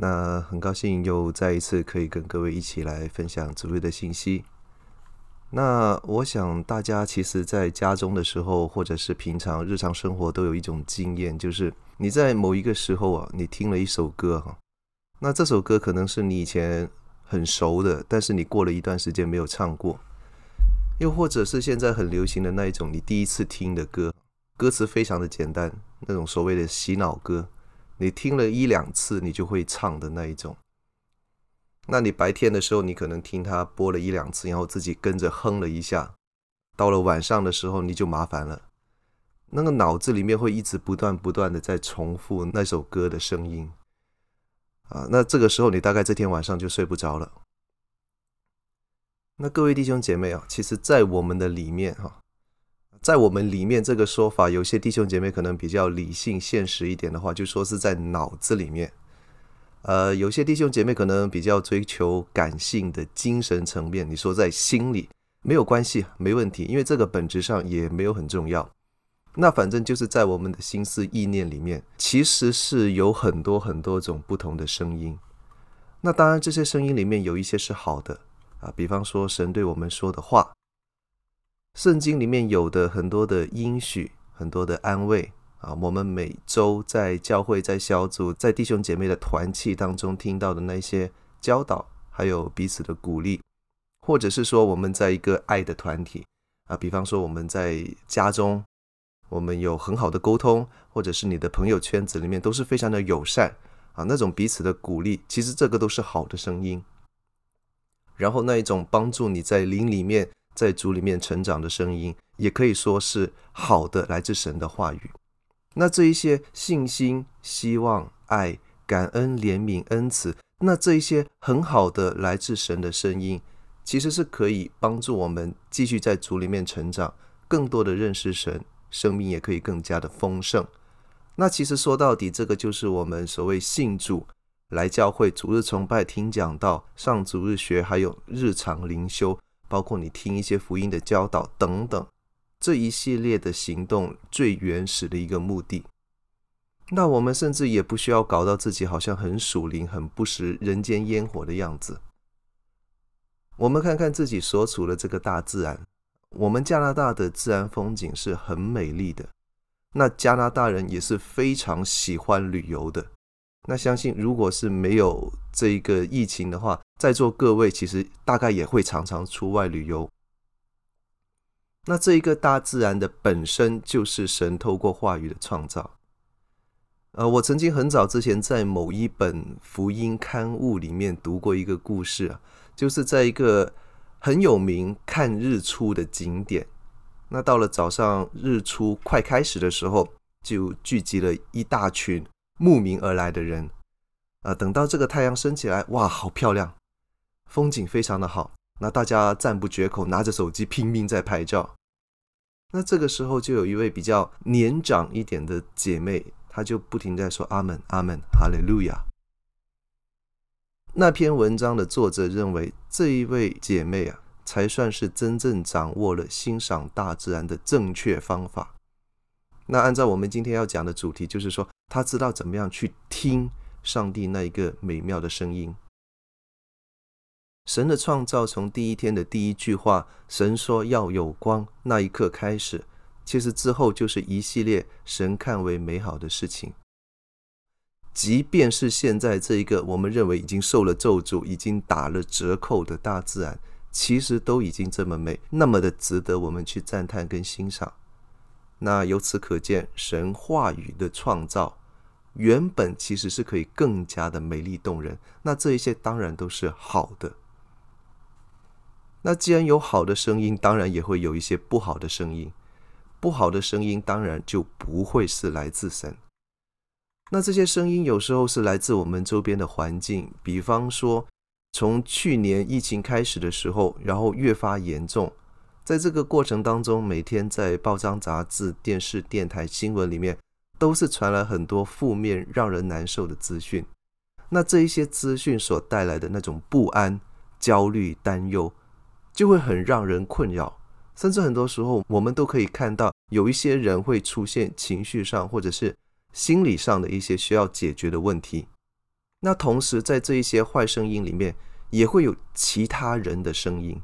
那很高兴又再一次可以跟各位一起来分享主日的信息。那我想大家其实在家中的时候，或者是平常日常生活，都有一种经验，就是你在某一个时候啊，你听了一首歌哈，那这首歌可能是你以前很熟的，但是你过了一段时间没有唱过，又或者是现在很流行的那一种你第一次听的歌，歌词非常的简单，那种所谓的洗脑歌。你听了一两次，你就会唱的那一种。那你白天的时候，你可能听他播了一两次，然后自己跟着哼了一下。到了晚上的时候，你就麻烦了，那个脑子里面会一直不断不断的在重复那首歌的声音。啊，那这个时候你大概这天晚上就睡不着了。那各位弟兄姐妹啊，其实，在我们的里面哈。在我们里面这个说法，有些弟兄姐妹可能比较理性、现实一点的话，就说是在脑子里面；呃，有些弟兄姐妹可能比较追求感性的精神层面，你说在心里没有关系，没问题，因为这个本质上也没有很重要。那反正就是在我们的心思意念里面，其实是有很多很多种不同的声音。那当然，这些声音里面有一些是好的啊，比方说神对我们说的话。圣经里面有的很多的应许，很多的安慰啊，我们每周在教会、在小组、在弟兄姐妹的团契当中听到的那些教导，还有彼此的鼓励，或者是说我们在一个爱的团体啊，比方说我们在家中，我们有很好的沟通，或者是你的朋友圈子里面都是非常的友善啊，那种彼此的鼓励，其实这个都是好的声音。然后那一种帮助你在灵里面。在主里面成长的声音，也可以说是好的，来自神的话语。那这一些信心、希望、爱、感恩、怜悯、恩慈，那这一些很好的来自神的声音，其实是可以帮助我们继续在主里面成长，更多的认识神，生命也可以更加的丰盛。那其实说到底，这个就是我们所谓信主来教会、主日崇拜、听讲道、上主日学，还有日常灵修。包括你听一些福音的教导等等，这一系列的行动最原始的一个目的。那我们甚至也不需要搞到自己好像很属灵、很不食人间烟火的样子。我们看看自己所处的这个大自然，我们加拿大的自然风景是很美丽的。那加拿大人也是非常喜欢旅游的。那相信，如果是没有这一个疫情的话，在座各位其实大概也会常常出外旅游。那这一个大自然的本身就是神透过话语的创造。呃，我曾经很早之前在某一本福音刊物里面读过一个故事啊，就是在一个很有名看日出的景点。那到了早上日出快开始的时候，就聚集了一大群。慕名而来的人，啊、等到这个太阳升起来，哇，好漂亮，风景非常的好。那大家赞不绝口，拿着手机拼命在拍照。那这个时候，就有一位比较年长一点的姐妹，她就不停在说：“阿门，阿门，哈利路亚。”那篇文章的作者认为，这一位姐妹啊，才算是真正掌握了欣赏大自然的正确方法。那按照我们今天要讲的主题，就是说，他知道怎么样去听上帝那一个美妙的声音。神的创造从第一天的第一句话“神说要有光”那一刻开始，其实之后就是一系列神看为美好的事情。即便是现在这一个我们认为已经受了咒诅、已经打了折扣的大自然，其实都已经这么美，那么的值得我们去赞叹跟欣赏。那由此可见，神话语的创造原本其实是可以更加的美丽动人。那这一些当然都是好的。那既然有好的声音，当然也会有一些不好的声音。不好的声音当然就不会是来自神。那这些声音有时候是来自我们周边的环境，比方说，从去年疫情开始的时候，然后越发严重，在这个过程当中，每天在报章、杂志、电视、电台、新闻里面，都是传来很多负面、让人难受的资讯。那这一些资讯所带来的那种不安、焦虑、担忧，就会很让人困扰。甚至很多时候，我们都可以看到有一些人会出现情绪上或者是心理上的一些需要解决的问题。那同时，在这一些坏声音里面，也会有其他人的声音。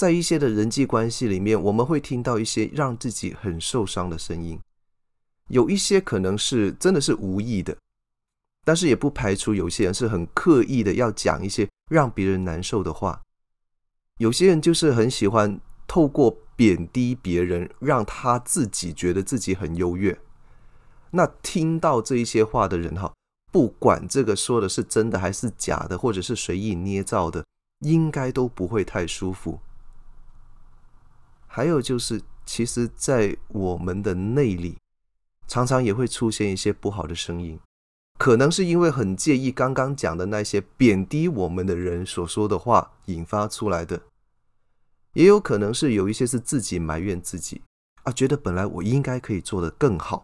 在一些的人际关系里面，我们会听到一些让自己很受伤的声音。有一些可能是真的是无意的，但是也不排除有些人是很刻意的要讲一些让别人难受的话。有些人就是很喜欢。透过贬低别人，让他自己觉得自己很优越。那听到这一些话的人哈，不管这个说的是真的还是假的，或者是随意捏造的，应该都不会太舒服。还有就是，其实，在我们的内里，常常也会出现一些不好的声音，可能是因为很介意刚刚讲的那些贬低我们的人所说的话引发出来的。也有可能是有一些是自己埋怨自己。啊，觉得本来我应该可以做得更好。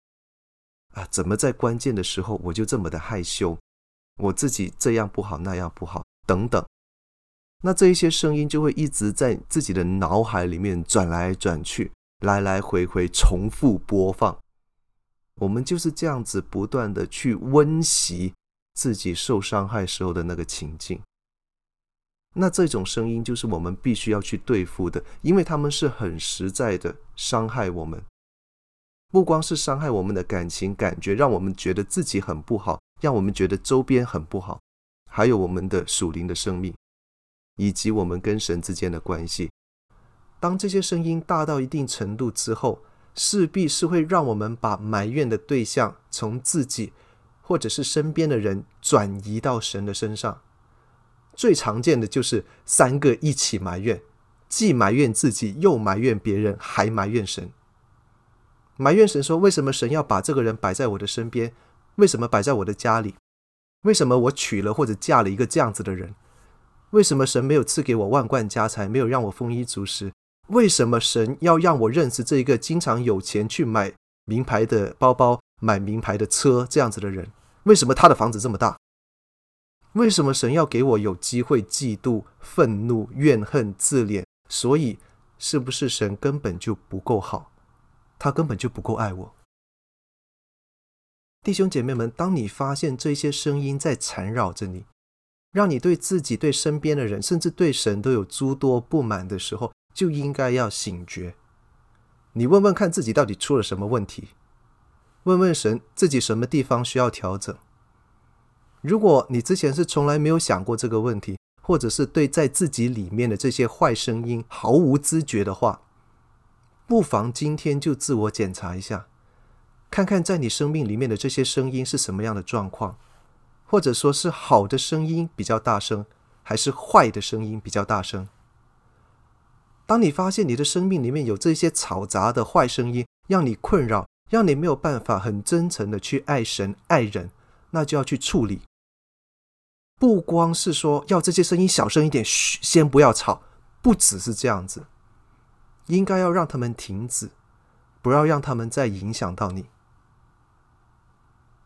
啊，怎么在关键的时候我就这么的害羞，我自己这样不好那样不好等等，那这一些声音就会一直在自己的脑海里面转来转去，来来回回重复播放。我们就是这样子不断的去温习自己受伤害时候的那个情境。那这种声音就是我们必须要去对付的，因为他们是很实在的伤害我们，不光是伤害我们的感情感觉，让我们觉得自己很不好，让我们觉得周边很不好，还有我们的属灵的生命，以及我们跟神之间的关系。当这些声音大到一定程度之后，势必是会让我们把埋怨的对象从自己或者是身边的人转移到神的身上。最常见的就是三个一起埋怨，既埋怨自己，又埋怨别人，还埋怨神。埋怨神说：“为什么神要把这个人摆在我的身边？为什么摆在我的家里？为什么我娶了或者嫁了一个这样子的人？为什么神没有赐给我万贯家财，没有让我丰衣足食？为什么神要让我认识这一个经常有钱去买名牌的包包、买名牌的车这样子的人？为什么他的房子这么大？”为什么神要给我有机会嫉妒、愤怒、怨恨、自怜？所以，是不是神根本就不够好？他根本就不够爱我？弟兄姐妹们，当你发现这些声音在缠绕着你，让你对自己、对身边的人，甚至对神都有诸多不满的时候，就应该要醒觉。你问问看自己到底出了什么问题？问问神自己什么地方需要调整？如果你之前是从来没有想过这个问题，或者是对在自己里面的这些坏声音毫无知觉的话，不妨今天就自我检查一下，看看在你生命里面的这些声音是什么样的状况，或者说是好的声音比较大声，还是坏的声音比较大声。当你发现你的生命里面有这些嘈杂的坏声音，让你困扰，让你没有办法很真诚的去爱神爱人，那就要去处理。不光是说要这些声音小声一点，嘘，先不要吵，不只是这样子，应该要让他们停止，不要让他们再影响到你。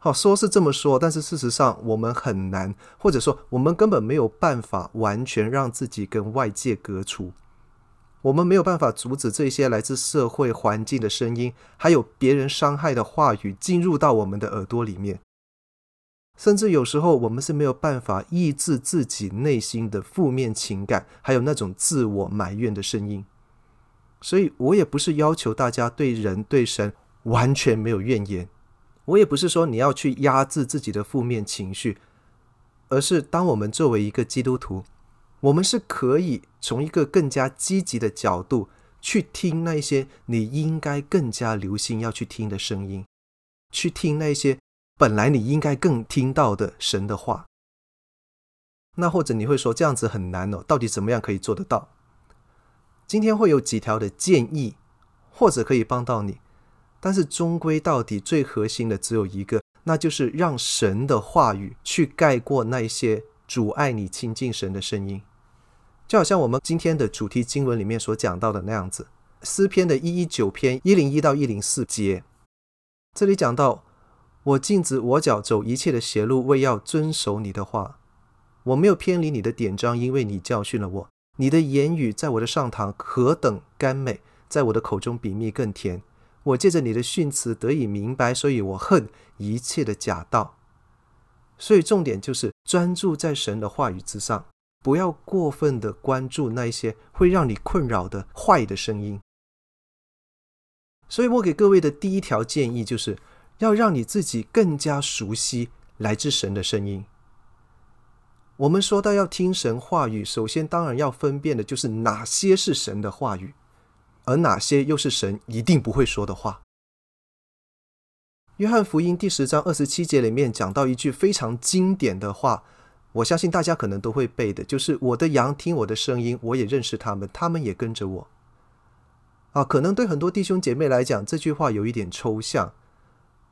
好，说是这么说，但是事实上我们很难，或者说我们根本没有办法完全让自己跟外界隔除，我们没有办法阻止这些来自社会环境的声音，还有别人伤害的话语进入到我们的耳朵里面。甚至有时候，我们是没有办法抑制自己内心的负面情感，还有那种自我埋怨的声音。所以我也不是要求大家对人对神完全没有怨言，我也不是说你要去压制自己的负面情绪，而是当我们作为一个基督徒，我们是可以从一个更加积极的角度去听那些你应该更加留心要去听的声音，去听那些本来你应该更听到的神的话。那或者你会说这样子很难哦，到底怎么样可以做得到？今天会有几条的建议，或者可以帮到你，但是终归到底最核心的只有一个，那就是让神的话语去盖过那些阻碍你亲近神的声音。就好像我们今天的主题经文里面所讲到的那样子，诗篇的一一九篇一零一到一零四节，这里讲到：我禁止我脚走一切的邪路，为要遵守你的话。我没有偏离你的典章，因为你教训了我。你的言语在我的上膛何等甘美，在我的口中比蜜更甜。我借着你的训词得以明白，所以我恨一切的假道。所以重点就是专注在神的话语之上。不要过分的关注那些会让你困扰的坏的声音。所以我给各位的第一条建议就是要让你自己更加熟悉来自神的声音。我们说到要听神话语，首先当然要分辨的就是哪些是神的话语，而哪些又是神一定不会说的话。约翰福音第十章二十七节里面讲到一句非常经典的话。我相信大家可能都会背的，就是我的羊听我的声音，我也认识他们，他们也跟着我。啊，可能对很多弟兄姐妹来讲，这句话有一点抽象，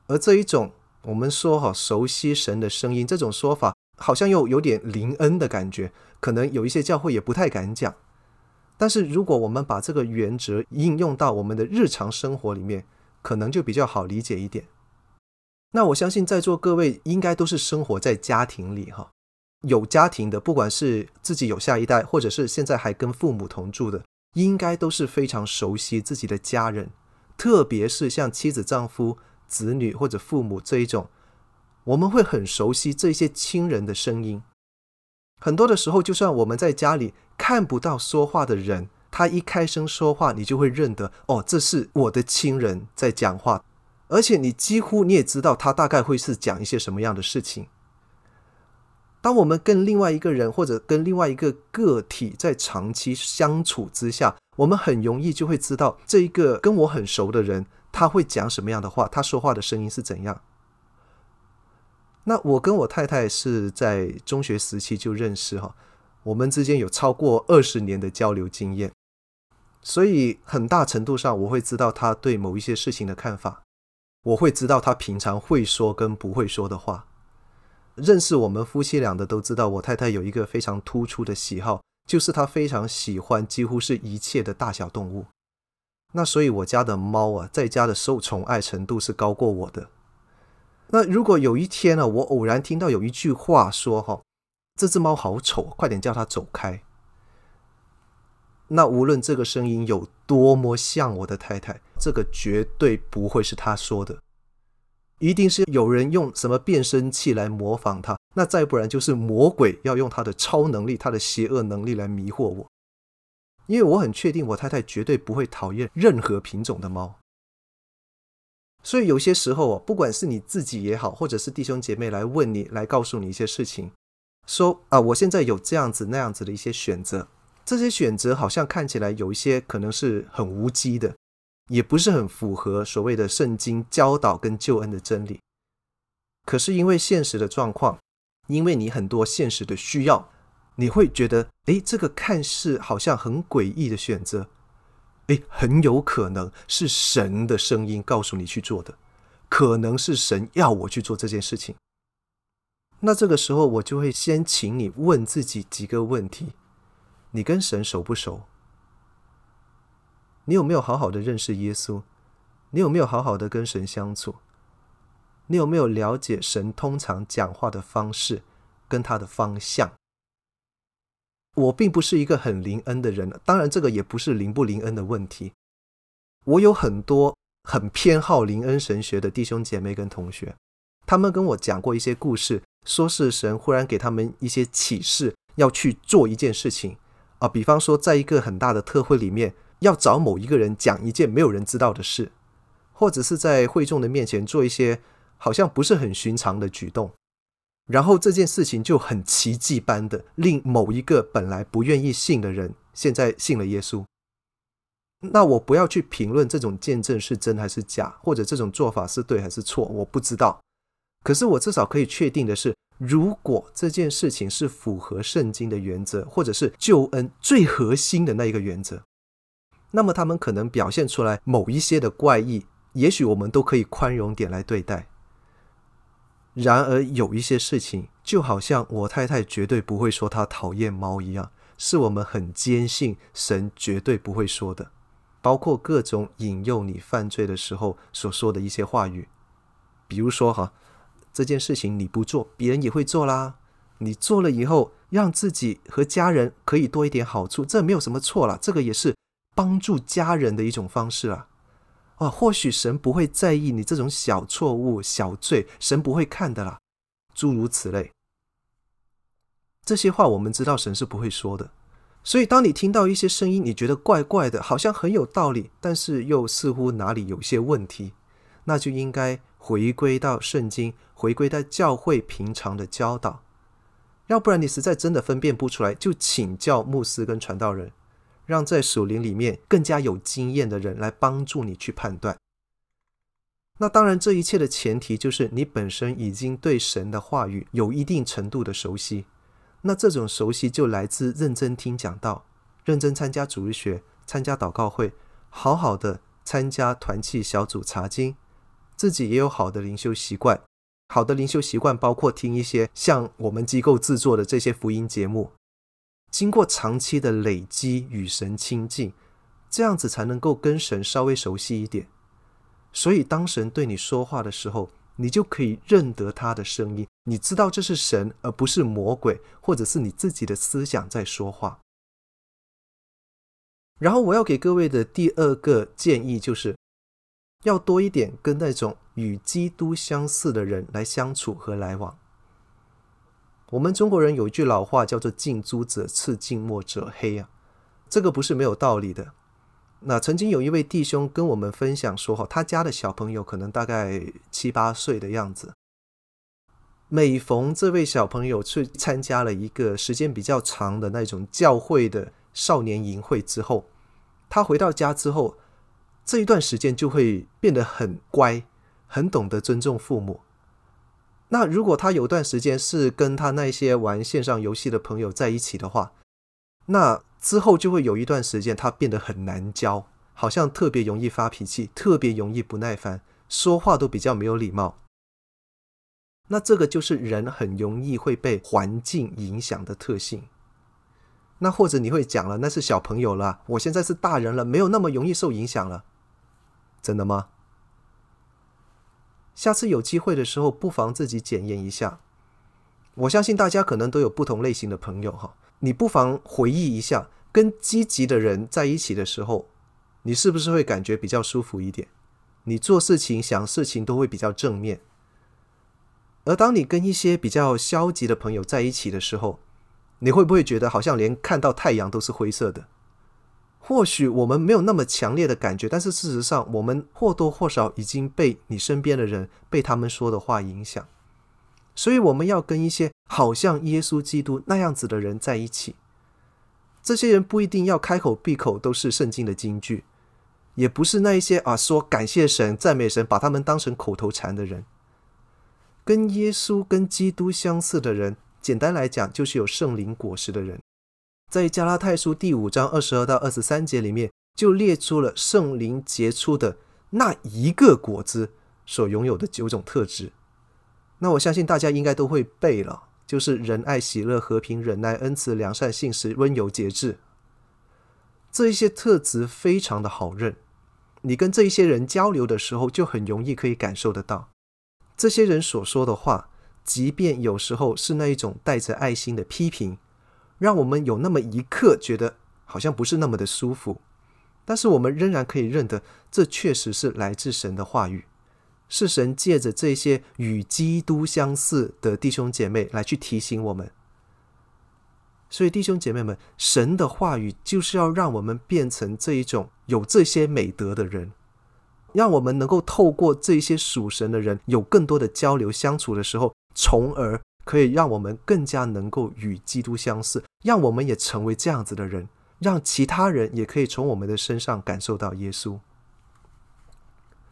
而这一种我们说哈熟悉神的声音这种说法，好像又有点灵恩的感觉，可能有一些教会也不太敢讲。但是如果我们把这个原则应用到我们的日常生活里面，可能就比较好理解一点。那我相信在座各位应该都是生活在家庭里哈。有家庭的，不管是自己有下一代，或者是现在还跟父母同住的，应该都是非常熟悉自己的家人，特别是像妻子、丈夫、子女或者父母这一种，我们会很熟悉这些亲人的声音。很多的时候，就算我们在家里看不到说话的人，他一开声说话，你就会认得，哦，这是我的亲人在讲话，而且你几乎你也知道他大概会是讲一些什么样的事情。当我们跟另外一个人或者跟另外一个个体在长期相处之下，我们很容易就会知道这一个跟我很熟的人，他会讲什么样的话，他说话的声音是怎样。那我跟我太太是在中学时期就认识哈，我们之间有超过二十年的交流经验，所以很大程度上我会知道他对某一些事情的看法，我会知道他平常会说跟不会说的话。认识我们夫妻俩的都知道，我太太有一个非常突出的喜好，就是她非常喜欢几乎是一切的大小动物。那所以我家的猫啊，在家的受宠爱程度是高过我的。那如果有一天呢，我偶然听到有一句话说：“哈，这只猫好丑，快点叫它走开。”那无论这个声音有多么像我的太太，这个绝对不会是她说的。一定是有人用什么变声器来模仿他，那再不然就是魔鬼要用他的超能力、他的邪恶能力来迷惑我。因为我很确定，我太太绝对不会讨厌任何品种的猫。所以有些时候啊，不管是你自己也好，或者是弟兄姐妹来问你、来告诉你一些事情，说啊，我现在有这样子那样子的一些选择，这些选择好像看起来有一些可能是很无稽的。也不是很符合所谓的圣经教导跟救恩的真理，可是因为现实的状况，因为你很多现实的需要，你会觉得，诶，这个看似好像很诡异的选择，诶，很有可能是神的声音告诉你去做的，可能是神要我去做这件事情。那这个时候，我就会先请你问自己几个问题：你跟神熟不熟？你有没有好好的认识耶稣？你有没有好好的跟神相处？你有没有了解神通常讲话的方式跟他的方向？我并不是一个很灵恩的人，当然这个也不是灵不灵恩的问题。我有很多很偏好灵恩神学的弟兄姐妹跟同学，他们跟我讲过一些故事，说是神忽然给他们一些启示，要去做一件事情啊，比方说在一个很大的特会里面。要找某一个人讲一件没有人知道的事，或者是在会众的面前做一些好像不是很寻常的举动。然后这件事情就很奇迹般的令某一个本来不愿意信的人，现在信了耶稣。那我不要去评论这种见证是真还是假，或者这种做法是对还是错，我不知道。可是我至少可以确定的是，如果这件事情是符合圣经的原则，或者是救恩最核心的那一个原则，那么他们可能表现出来某一些的怪异，也许我们都可以宽容点来对待。然而有一些事情，就好像我太太绝对不会说她讨厌猫一样，是我们很坚信神绝对不会说的。包括各种引诱你犯罪的时候所说的一些话语，比如说哈，这件事情你不做，别人也会做啦。你做了以后，让自己和家人可以多一点好处，这没有什么错啦。这个也是帮助家人的一种方式啊。啊，或许神不会在意你这种小错误、小罪，神不会看的啦。诸如此类，这些话我们知道神是不会说的。所以，当你听到一些声音，你觉得怪怪的，好像很有道理，但是又似乎哪里有些问题，那就应该回归到圣经，回归到教会平常的教导。要不然，你实在真的分辨不出来，就请教牧师跟传道人，让在属灵里面更加有经验的人来帮助你去判断。那当然，这一切的前提就是你本身已经对神的话语有一定程度的熟悉。那这种熟悉就来自认真听讲道，认真参加主日学，参加祷告会，好好的参加团契小组查经，自己也有好的灵修习惯。好的灵修习惯包括听一些像我们机构制作的这些福音节目，经过长期的累积与神亲近，这样子才能够跟神稍微熟悉一点。所以当神对你说话的时候，你就可以认得他的声音，你知道这是神，而不是魔鬼，或者是你自己的思想在说话。然后我要给各位的第二个建议就是，要多一点跟那种与基督相似的人来相处和来往。我们中国人有一句老话叫做“近朱者赤，近墨者黑”啊，这个不是没有道理的。那曾经有一位弟兄跟我们分享说，哈，他家的小朋友可能大概七八岁的样子。每逢这位小朋友去参加了一个时间比较长的那种教会的少年营会之后，他回到家之后，这一段时间就会变得很乖，很懂得尊重父母。那如果他有段时间是跟他那些玩线上游戏的朋友在一起的话，那之后就会有一段时间，他变得很难教，好像特别容易发脾气，特别容易不耐烦，说话都比较没有礼貌。那这个就是人很容易会被环境影响的特性。那或者你会讲了，那是小朋友了，我现在是大人了，没有那么容易受影响了，真的吗？下次有机会的时候，不妨自己检验一下。我相信大家可能都有不同类型的朋友哈。你不妨回忆一下，跟积极的人在一起的时候，你是不是会感觉比较舒服一点？你做事情、想事情都会比较正面。而当你跟一些比较消极的朋友在一起的时候，你会不会觉得好像连看到太阳都是灰色的？或许我们没有那么强烈的感觉，但是事实上，我们或多或少已经被你身边的人、被他们说的话影响。所以我们要跟一些好像耶稣基督那样子的人在一起。这些人不一定要开口闭口都是圣经的金句，也不是那一些啊说感谢神、赞美神，把他们当成口头禅的人。跟耶稣、跟基督相似的人，简单来讲就是有圣灵果实的人。在加拉太书第五章二十二到二十三节里面，就列出了圣灵结出的那一个果子所拥有的九种特质。那我相信大家应该都会背了，就是仁爱、喜乐、和平、忍耐、恩慈、良善、信实、温柔、节制。这一些特质非常的好认，你跟这一些人交流的时候，就很容易可以感受得到，这些人所说的话，即便有时候是那一种带着爱心的批评，让我们有那么一刻觉得好像不是那么的舒服，但是我们仍然可以认得，这确实是来自神的话语。是神借着这些与基督相似的弟兄姐妹来去提醒我们，所以弟兄姐妹们，神的话语就是要让我们变成这一种有这些美德的人，让我们能够透过这些属神的人有更多的交流相处的时候，从而可以让我们更加能够与基督相似，让我们也成为这样子的人，让其他人也可以从我们的身上感受到耶稣。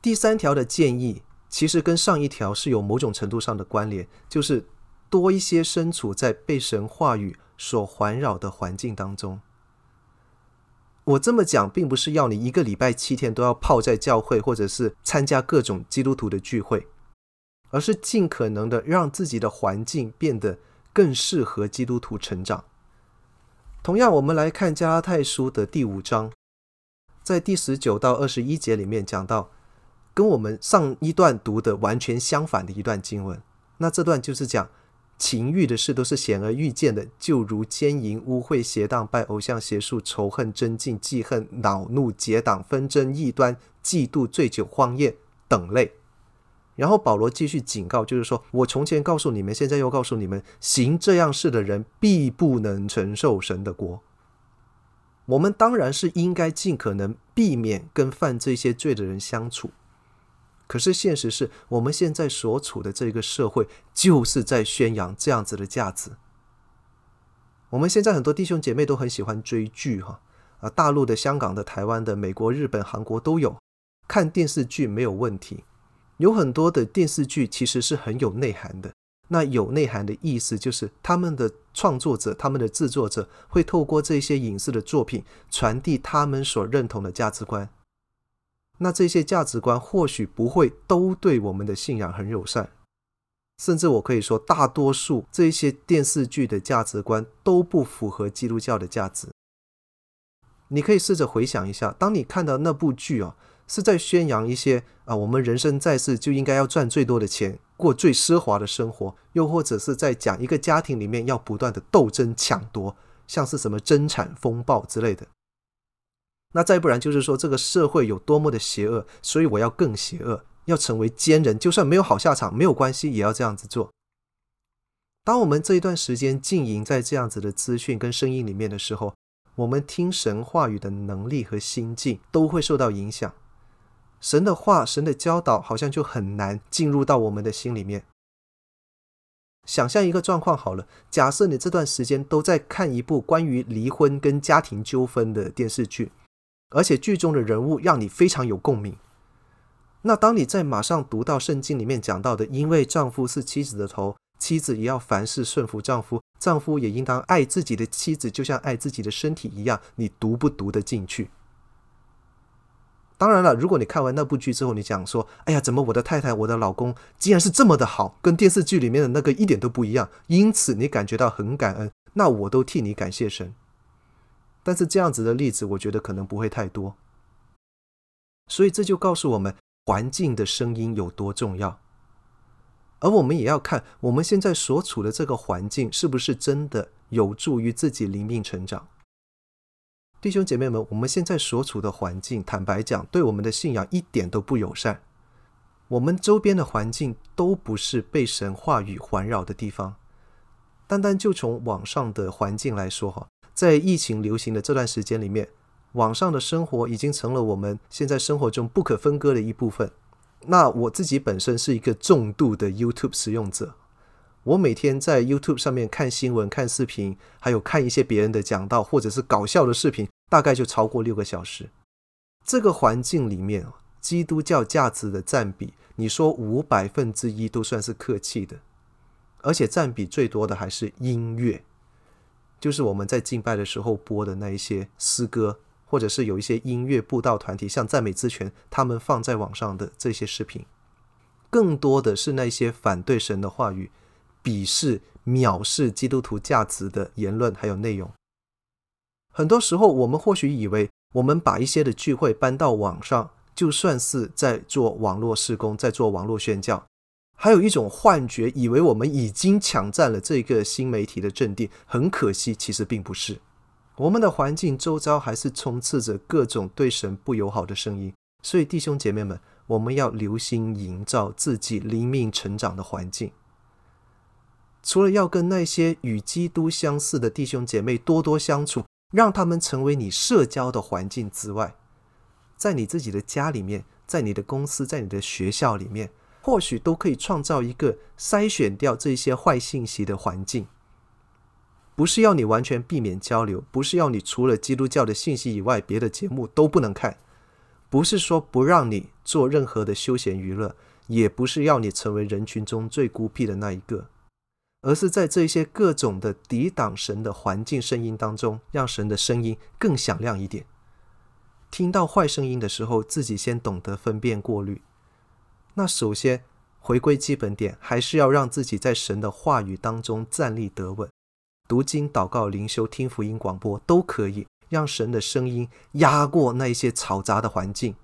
第三条的建议，其实跟上一条是有某种程度上的关联，就是多一些身处在被神话语所环绕的环境当中。我这么讲，并不是要你一个礼拜七天都要泡在教会，或者是参加各种基督徒的聚会，而是尽可能的让自己的环境变得更适合基督徒成长。同样，我们来看加拉太书的第五章，在第十九到二十一节里面讲到，跟我们上一段读的完全相反的一段经文。那这段就是讲。情欲的事都是显而易见的，就如奸淫、污秽、邪荡、拜偶像、邪术、仇恨、争竞、记恨、恼怒、结党、纷争、异端、嫉妒、醉酒、荒宴等类。然后保罗继续警告，就是说我从前告诉你们，现在又告诉你们，行这样事的人必不能承受神的国。我们当然是应该尽可能避免跟犯这些罪的人相处。可是现实是我们现在所处的这个社会，就是在宣扬这样子的价值。我们现在很多弟兄姐妹都很喜欢追剧，哈啊，大陆的、香港的、台湾的、美国、日本、韩国都有。看电视剧没有问题，有很多的电视剧其实是很有内涵的。那有内涵的意思就是，他们的创作者、他们的制作者会透过这些影视的作品，传递他们所认同的价值观。那这些价值观或许不会都对我们的信仰很友善，甚至我可以说，大多数这些电视剧的价值观都不符合基督教的价值。你可以试着回想一下，当你看到那部剧啊，是在宣扬一些啊，我们人生在世就应该要赚最多的钱，过最奢华的生活，又或者是在讲一个家庭里面要不断的斗争抢夺，像是什么争产风暴之类的。那再不然就是说，这个社会有多么的邪恶，所以我要更邪恶，要成为奸人，就算没有好下场，没有关系，也要这样子做。当我们这一段时间浸淫在这样子的资讯跟声音里面的时候，我们听神话语的能力和心境都会受到影响。神的话、神的教导好像就很难进入到我们的心里面。想象一个状况好了，假设你这段时间都在看一部关于离婚跟家庭纠纷的电视剧。而且剧中的人物让你非常有共鸣。那当你在马上读到圣经里面讲到的，因为丈夫是妻子的头，妻子也要凡事顺服丈夫，丈夫也应当爱自己的妻子，就像爱自己的身体一样，你读不读得进去？当然了，如果你看完那部剧之后，你讲说：“哎呀，怎么我的太太、我的老公竟然是这么的好，跟电视剧里面的那个一点都不一样。”因此你感觉到很感恩，那我都替你感谢神。但是这样子的例子，我觉得可能不会太多。所以这就告诉我们，环境的声音有多重要。而我们也要看我们现在所处的这个环境，是不是真的有助于自己灵命成长。弟兄姐妹们，我们现在所处的环境，坦白讲，对我们的信仰一点都不友善。我们周边的环境都不是被神话语环绕的地方。单单就从网上的环境来说，哈。在疫情流行的这段时间里面，网上的生活已经成了我们现在生活中不可分割的一部分。那我自己本身是一个重度的 YouTube 使用者，我每天在 YouTube 上面看新闻、看视频，还有看一些别人的讲道或者是搞笑的视频，大概就超过六个小时。这个环境里面，基督教价值的占比，你说五百分之一都算是客气的，而且占比最多的还是音乐。就是我们在敬拜的时候播的那一些诗歌，或者是有一些音乐布道团体，像赞美之泉，他们放在网上的这些视频，更多的是那些反对神的话语、鄙视、藐视基督徒价值的言论还有内容。很多时候，我们或许以为，我们把一些的聚会搬到网上，就算是在做网络事工，在做网络宣教。还有一种幻觉，以为我们已经抢占了这个新媒体的阵地。很可惜，其实并不是。我们的环境周遭还是充斥着各种对神不友好的声音。所以，弟兄姐妹们，我们要留心营造自己灵命成长的环境。除了要跟那些与基督相似的弟兄姐妹多多相处，让他们成为你社交的环境之外，在你自己的家里面，在你的公司，在你的学校里面。或许都可以创造一个筛选掉这些坏信息的环境。不是要你完全避免交流，不是要你除了基督教的信息以外，别的节目都不能看，不是说不让你做任何的休闲娱乐，也不是要你成为人群中最孤僻的那一个，而是在这些各种的抵挡神的环境声音当中，让神的声音更响亮一点。听到坏声音的时候，自己先懂得分辨过滤。那首先回归基本点，还是要让自己在神的话语当中站立得稳。读经、祷告、灵修、听福音广播，都可以让神的声音压过那一些嘈杂的环境。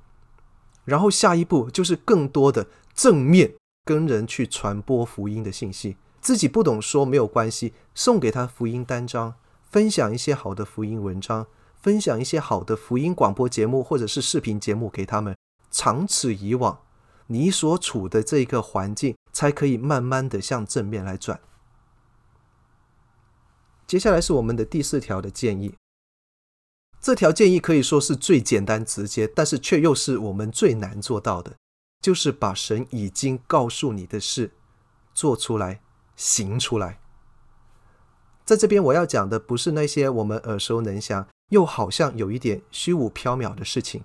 然后下一步就是更多的正面跟人去传播福音的信息。自己不懂说没有关系，送给他福音单张，分享一些好的福音文章，分享一些好的福音广播节目或者是视频节目给他们。长此以往，你所处的这个环境才可以慢慢的向正面来转。接下来是我们的第四条的建议。这条建议可以说是最简单直接，但是却又是我们最难做到的，就是把神已经告诉你的事做出来、行出来。在这边我要讲的不是那些我们耳熟能详又好像有一点虚无缥缈的事情，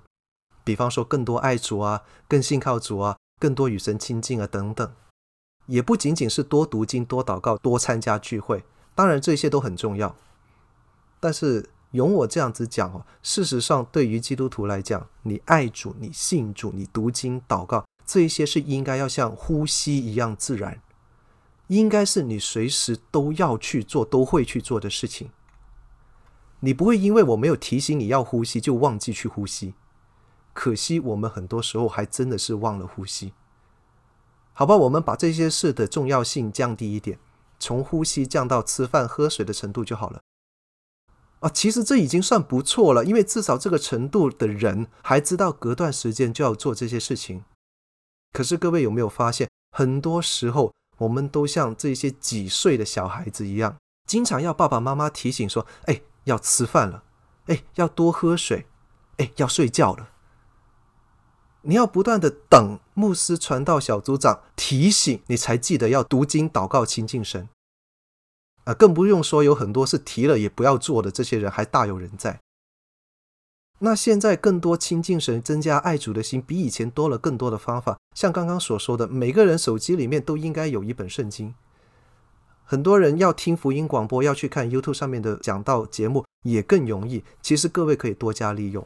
比方说更多爱主啊、更信靠主啊、更多与神亲近啊等等，也不仅仅是多读经、多祷告、多参加聚会。当然，这些都很重要，但是容我这样子讲哦，事实上，对于基督徒来讲，你爱主、你信主、你读经、祷告，这一些是应该要像呼吸一样自然，应该是你随时都要去做、都会去做的事情。你不会因为我没有提醒你要呼吸，就忘记去呼吸。可惜我们很多时候还真的是忘了呼吸。好吧，我们把这些事的重要性降低一点。从呼吸降到吃饭喝水的程度就好了啊！其实这已经算不错了，因为至少这个程度的人还知道隔段时间就要做这些事情。可是各位有没有发现，很多时候我们都像这些几岁的小孩子一样，经常要爸爸妈妈提醒说：“哎，要吃饭了，哎，要多喝水，哎，要睡觉了。”你要不断的等牧师、传道、小组长提醒你，才记得要读经、祷告、亲近神。啊，更不用说有很多是提了也不要做的，这些人还大有人在。那现在更多亲近神、增加爱主的心，比以前多了更多的方法。像刚刚所说的，每个人手机里面都应该有一本圣经。很多人要听福音广播，要去看 YouTube 上面的讲道节目，也更容易。其实各位可以多加利用。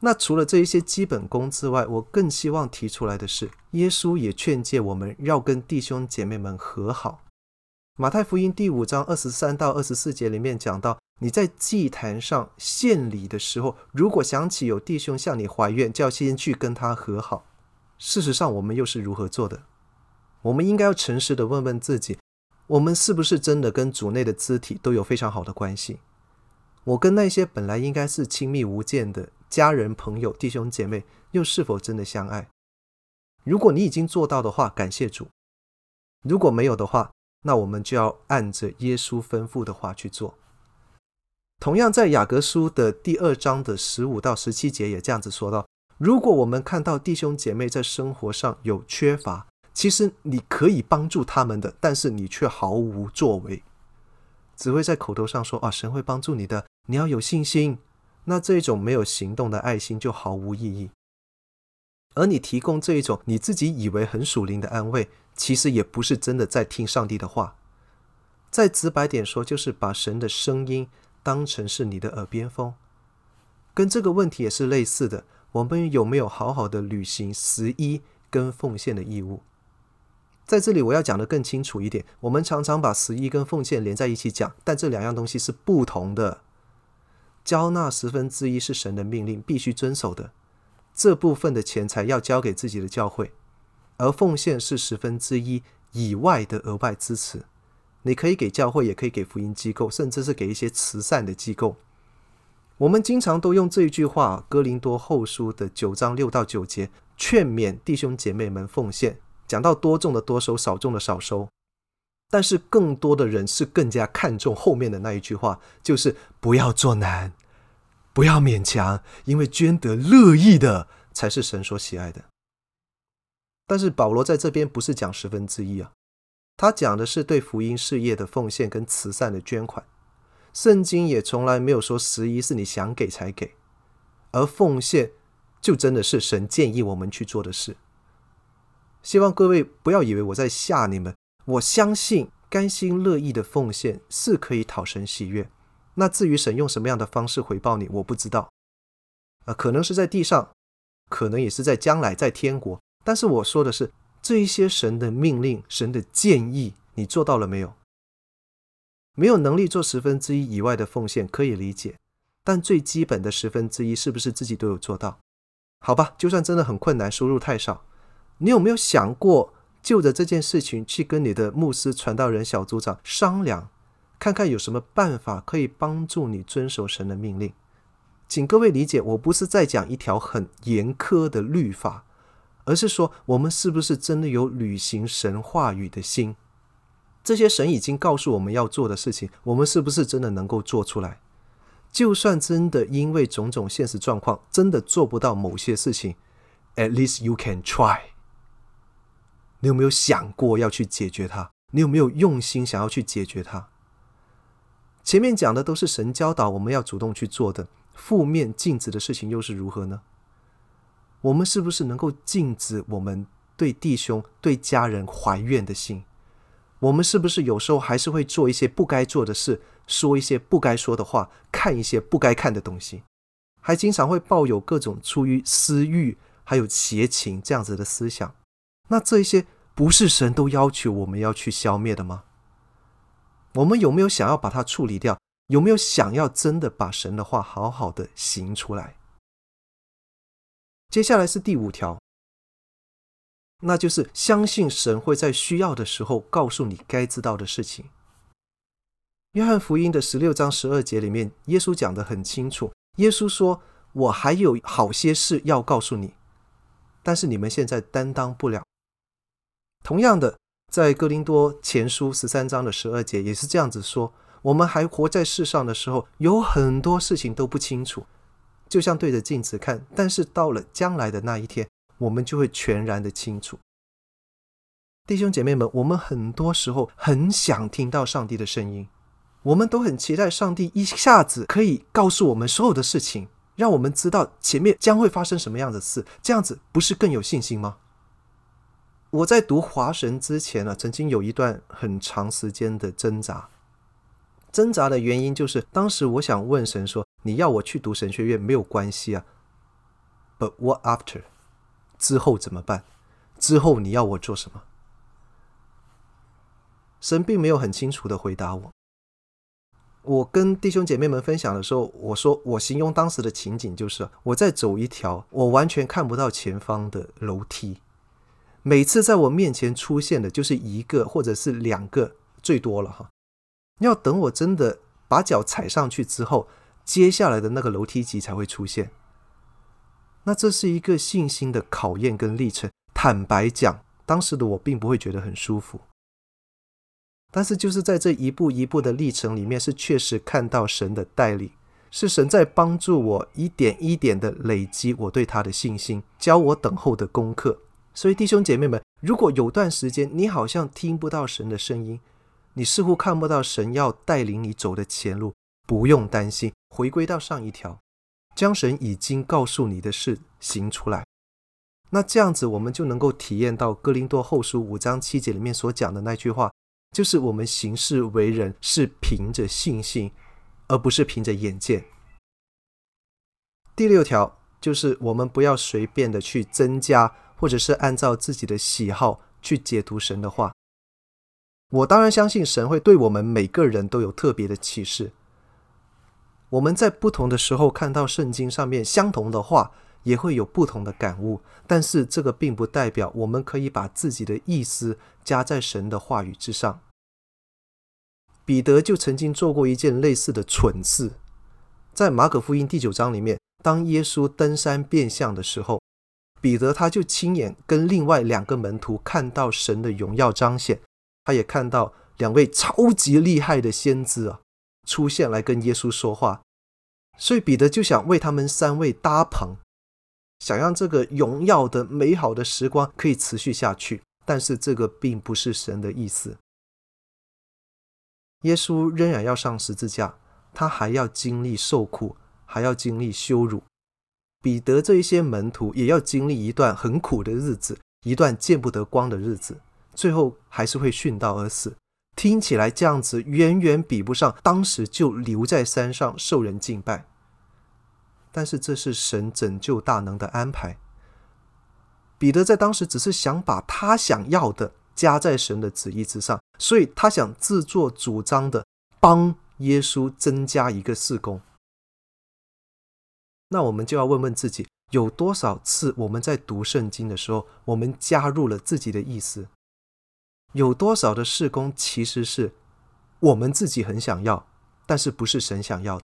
那除了这一些基本功之外，我更希望提出来的是，耶稣也劝诫我们要跟弟兄姐妹们和好。马太福音第五章二十三到二十四节里面讲到，你在祭坛上献礼的时候，如果想起有弟兄向你怀怨，就要先去跟他和好。事实上，我们又是如何做的？我们应该要诚实的问问自己，我们是不是真的跟主内的肢体都有非常好的关系？我跟那些本来应该是亲密无间的。家人、朋友、弟兄姐妹，又是否真的相爱？如果你已经做到的话，感谢主；如果没有的话，那我们就要按着耶稣吩咐的话去做。同样，在雅各书的第二章的十五到十七节也这样子说到：如果我们看到弟兄姐妹在生活上有缺乏，其实你可以帮助他们的，但是你却毫无作为，只会在口头上说：“啊，神会帮助你的，你要有信心。”那这种没有行动的爱心就毫无意义，而你提供这一种你自己以为很属灵的安慰，其实也不是真的在听上帝的话。再直白点说，就是把神的声音当成是你的耳边风。跟这个问题也是类似的，我们有没有好好的履行十一跟奉献的义务？在这里我要讲得更清楚一点，我们常常把十一跟奉献连在一起讲，但这两样东西是不同的。交纳十分之一是神的命令，必须遵守的。这部分的钱财要交给自己的教会，而奉献是十分之一以外的额外支持。你可以给教会，也可以给福音机构，甚至是给一些慈善的机构。我们经常都用这一句话，《哥林多后书》的九章六到九节，劝勉弟兄姐妹们奉献，讲到多种的多收，少种的少收。但是更多的人是更加看重后面的那一句话，就是不要做难，不要勉强，因为捐得乐意的才是神所喜爱的。但是保罗在这边不是讲十分之一啊，他讲的是对福音事业的奉献跟慈善的捐款。圣经也从来没有说十一是你想给才给，而奉献就真的是神建议我们去做的事。希望各位不要以为我在吓你们，我相信甘心乐意的奉献是可以讨神喜悦。那至于神用什么样的方式回报你，我不知道。啊，可能是在地上，可能也是在将来，在天国。但是我说的是这一些神的命令、神的建议，你做到了没有？没有能力做十分之一以外的奉献可以理解，但最基本的十分之一是不是自己都有做到？好吧，就算真的很困难，收入太少，你有没有想过就着这件事情去跟你的牧师、传道人、小组长商量，看看有什么办法可以帮助你遵守神的命令？请各位理解，我不是在讲一条很严苛的律法，而是说我们是不是真的有履行神话语的心？这些神已经告诉我们要做的事情，我们是不是真的能够做出来？就算真的因为种种现实状况，真的做不到某些事情，at least you can try。你有没有想过要去解决它？你有没有用心想要去解决它？前面讲的都是神教导我们要主动去做的，负面禁止的事情又是如何呢？我们是不是能够禁止我们对弟兄、对家人怀怨的心？我们是不是有时候还是会做一些不该做的事，说一些不该说的话，看一些不该看的东西，还经常会抱有各种出于私欲还有邪情这样子的思想？那这一些不是神都要求我们要去消灭的吗？我们有没有想要把它处理掉？有没有想要真的把神的话好好的行出来？接下来是第五条。那就是相信神会在需要的时候告诉你该知道的事情。约翰福音的十六章十二节里面，耶稣讲得很清楚。耶稣说：“我还有好些事要告诉你，但是你们现在担当不了。”同样的，在哥林多前书十三章的十二节也是这样子说：“我们还活在世上的时候，有很多事情都不清楚，就像对着镜子看。但是到了将来的那一天。”我们就会全然的清楚，弟兄姐妹们，我们很多时候很想听到上帝的声音，我们都很期待上帝一下子可以告诉我们所有的事情，让我们知道前面将会发生什么样的事，这样子不是更有信心吗？我在读华神之前呢，曾经有一段很长时间的挣扎，挣扎的原因就是当时我想问神说：“你要我去读神学院没有关系啊，But what after？” 之后怎么办？之后你要我做什么？神并没有很清楚的回答我。我跟弟兄姐妹们分享的时候，我说我形容当时的情景就是我在走一条我完全看不到前方的楼梯，每次在我面前出现的就是一个或者是两个，最多了哈。要等我真的把脚踩上去之后，接下来的那个楼梯级才会出现。那这是一个信心的考验跟历程。坦白讲，当时的我并不会觉得很舒服。但是就是在这一步一步的历程里面，是确实看到神的带领，是神在帮助我一点一点的累积我对他的信心，教我等候的功课。所以弟兄姐妹们，如果有段时间你好像听不到神的声音，你似乎看不到神要带领你走的前路，不用担心，回归到上一条。将神已经告诉你的事行出来，那这样子我们就能够体验到哥林多后书五章七节里面所讲的那句话，就是我们行事为人是凭着信心，而不是凭着眼见。第六条就是我们不要随便的去增加，或者是按照自己的喜好去解读神的话。我当然相信神会对我们每个人都有特别的启示。我们在不同的时候看到圣经上面相同的话，也会有不同的感悟。但是这个并不代表我们可以把自己的意思加在神的话语之上。彼得就曾经做过一件类似的蠢事，在马可福音第九章里面，当耶稣登山变相的时候，彼得他就亲眼跟另外两个门徒看到神的荣耀彰显，他也看到两位超级厉害的先知啊。出现来跟耶稣说话，所以彼得就想为他们三位搭棚。想让这个荣耀的、美好的时光可以持续下去。但是这个并不是神的意思。耶稣仍然要上十字架，他还要经历受苦，还要经历羞辱。彼得这一些门徒也要经历一段很苦的日子，一段见不得光的日子，最后还是会殉道而死。听起来这样子远远比不上当时就留在山上受人敬拜。但是这是神拯救大能的安排。彼得在当时只是想把他想要的加在神的旨意之上，所以他想自作主张的帮耶稣增加一个事工。那我们就要问问自己，有多少次我们在读圣经的时候，我们加入了自己的意思？有多少的事工其实是我们自己很想要，但是不是神想要的？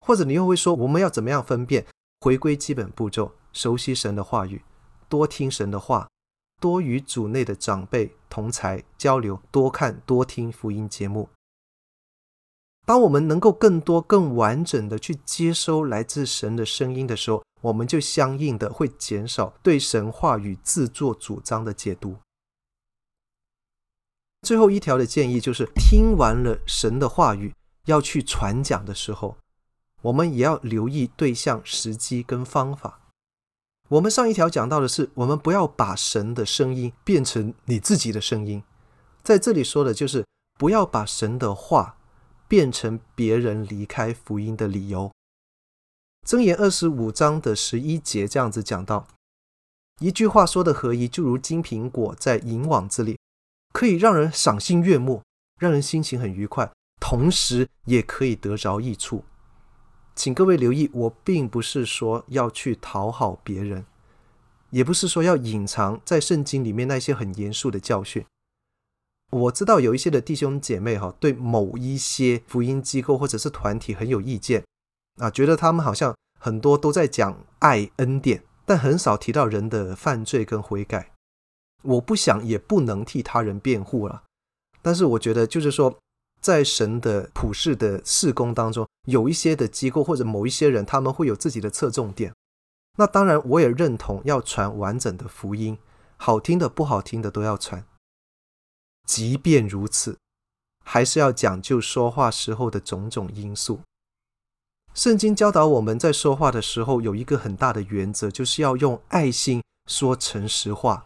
或者你又会说，我们要怎么样分辨？回归基本步骤，熟悉神的话语，多听神的话，多与主内的长辈同才交流，多看多听福音节目。当我们能够更多、更完整的去接收来自神的声音的时候，我们就相应的会减少对神话语自作主张的解读。最后一条的建议就是，听完了神的话语，要去传讲的时候，我们也要留意对象、时机跟方法。我们上一条讲到的是，我们不要把神的声音变成你自己的声音，在这里说的就是不要把神的话。变成别人离开福音的理由。箴言二十五章的十一节这样子讲到：一句话说的合宜，就如金苹果在银网之里，可以让人赏心悦目，让人心情很愉快，同时也可以得着益处。请各位留意，我并不是说要去讨好别人，也不是说要隐藏在圣经里面那些很严肃的教训。我知道有一些的弟兄姐妹哈，对某一些福音机构或者是团体很有意见啊，觉得他们好像很多都在讲爱恩典，但很少提到人的犯罪跟悔改。我不想也不能替他人辩护了，但是我觉得就是说，在神的普世的事工当中，有一些的机构或者某一些人，他们会有自己的侧重点。那当然，我也认同要传完整的福音，好听的不好听的都要传。即便如此，还是要讲究说话时候的种种因素。圣经教导我们在说话的时候有一个很大的原则，就是要用爱心说诚实话。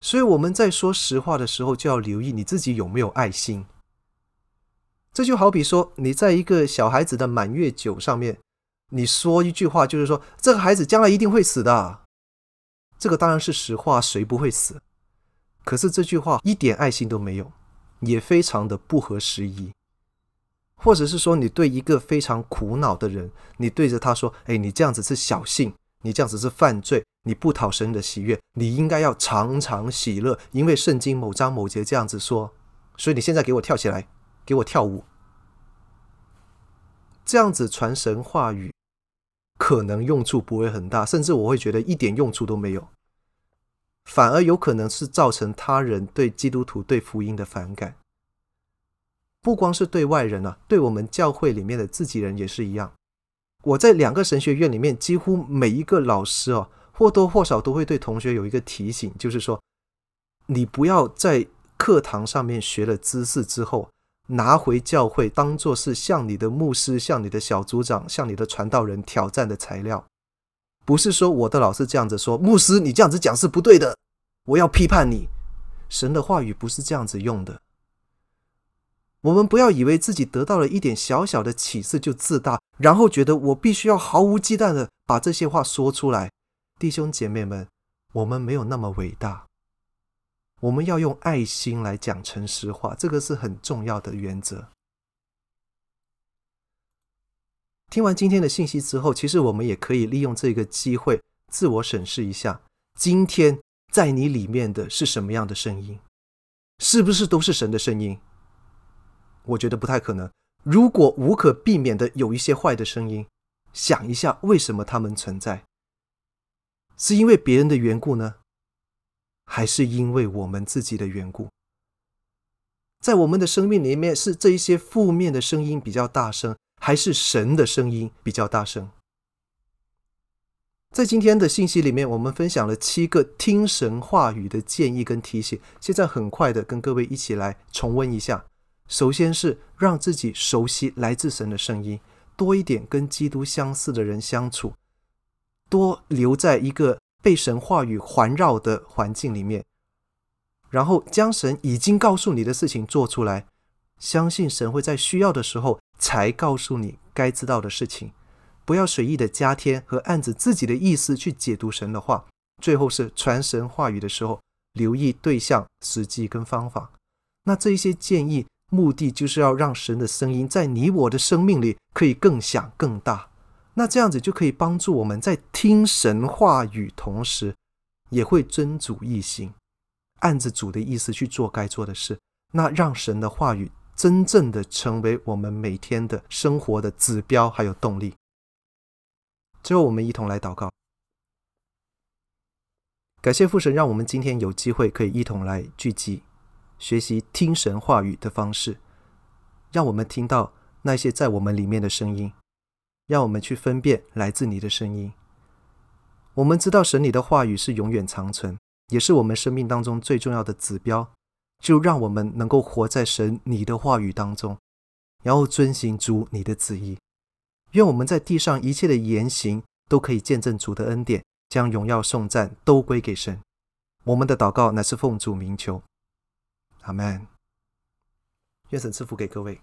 所以我们在说实话的时候，就要留意你自己有没有爱心。这就好比说，你在一个小孩子的满月酒上面，你说一句话，就是说这个孩子将来一定会死的。这个当然是实话，谁不会死？可是这句话一点爱心都没有，也非常的不合时宜。或者是说，你对一个非常苦恼的人，你对着他说：“哎，你这样子是小性，你这样子是犯罪，你不讨神的喜悦，你应该要常常喜乐，因为圣经某章某节这样子说。所以你现在给我跳起来，给我跳舞。”这样子传神话语，可能用处不会很大，甚至我会觉得一点用处都没有。反而有可能是造成他人对基督徒、对福音的反感，不光是对外人啊，对我们教会里面的自己人也是一样。我在两个神学院里面，几乎每一个老师哦，或多或少都会对同学有一个提醒，就是说，你不要在课堂上面学了知识之后，拿回教会当做是向你的牧师、向你的小组长、向你的传道人挑战的材料。不是说我的老师这样子说，牧师你这样子讲是不对的，我要批判你。神的话语不是这样子用的。我们不要以为自己得到了一点小小的启示就自大，然后觉得我必须要毫无忌惮的把这些话说出来。弟兄姐妹们，我们没有那么伟大。我们要用爱心来讲诚实话，这个是很重要的原则。听完今天的信息之后，其实我们也可以利用这个机会自我审视一下：今天在你里面的是什么样的声音？是不是都是神的声音？我觉得不太可能。如果无可避免的有一些坏的声音，想一下为什么他们存在？是因为别人的缘故呢？还是因为我们自己的缘故？在我们的生命里面，是这一些负面的声音比较大声？还是神的声音比较大声。在今天的信息里面，我们分享了七个听神话语的建议跟提醒。现在很快的跟各位一起来重温一下。首先是让自己熟悉来自神的声音，多一点跟基督相似的人相处，多留在一个被神话语环绕的环境里面，然后将神已经告诉你的事情做出来，相信神会在需要的时候才告诉你该知道的事情。不要随意的加添和按着自己的意思去解读神的话。最后是传神话语的时候，留意对象、时机跟方法。那这一些建议，目的就是要让神的声音在你我的生命里可以更响更大。那这样子就可以帮助我们在听神话语同时，也会遵主意行，按着主的意思去做该做的事。那让神的话语真正的成为我们每天的生活的指标还有动力。最后，我们一同来祷告，感谢父神，让我们今天有机会可以一同来聚集，学习听神话语的方式，让我们听到那些在我们里面的声音，让我们去分辨来自你的声音。我们知道神你的话语是永远长存，也是我们生命当中最重要的指标，就让我们能够活在神你的话语当中，然后遵行主你的旨意。愿我们在地上一切的言行都可以见证主的恩典，将荣耀颂赞都归给神。我们的祷告乃是奉主名求，阿门。愿神赐福给各位。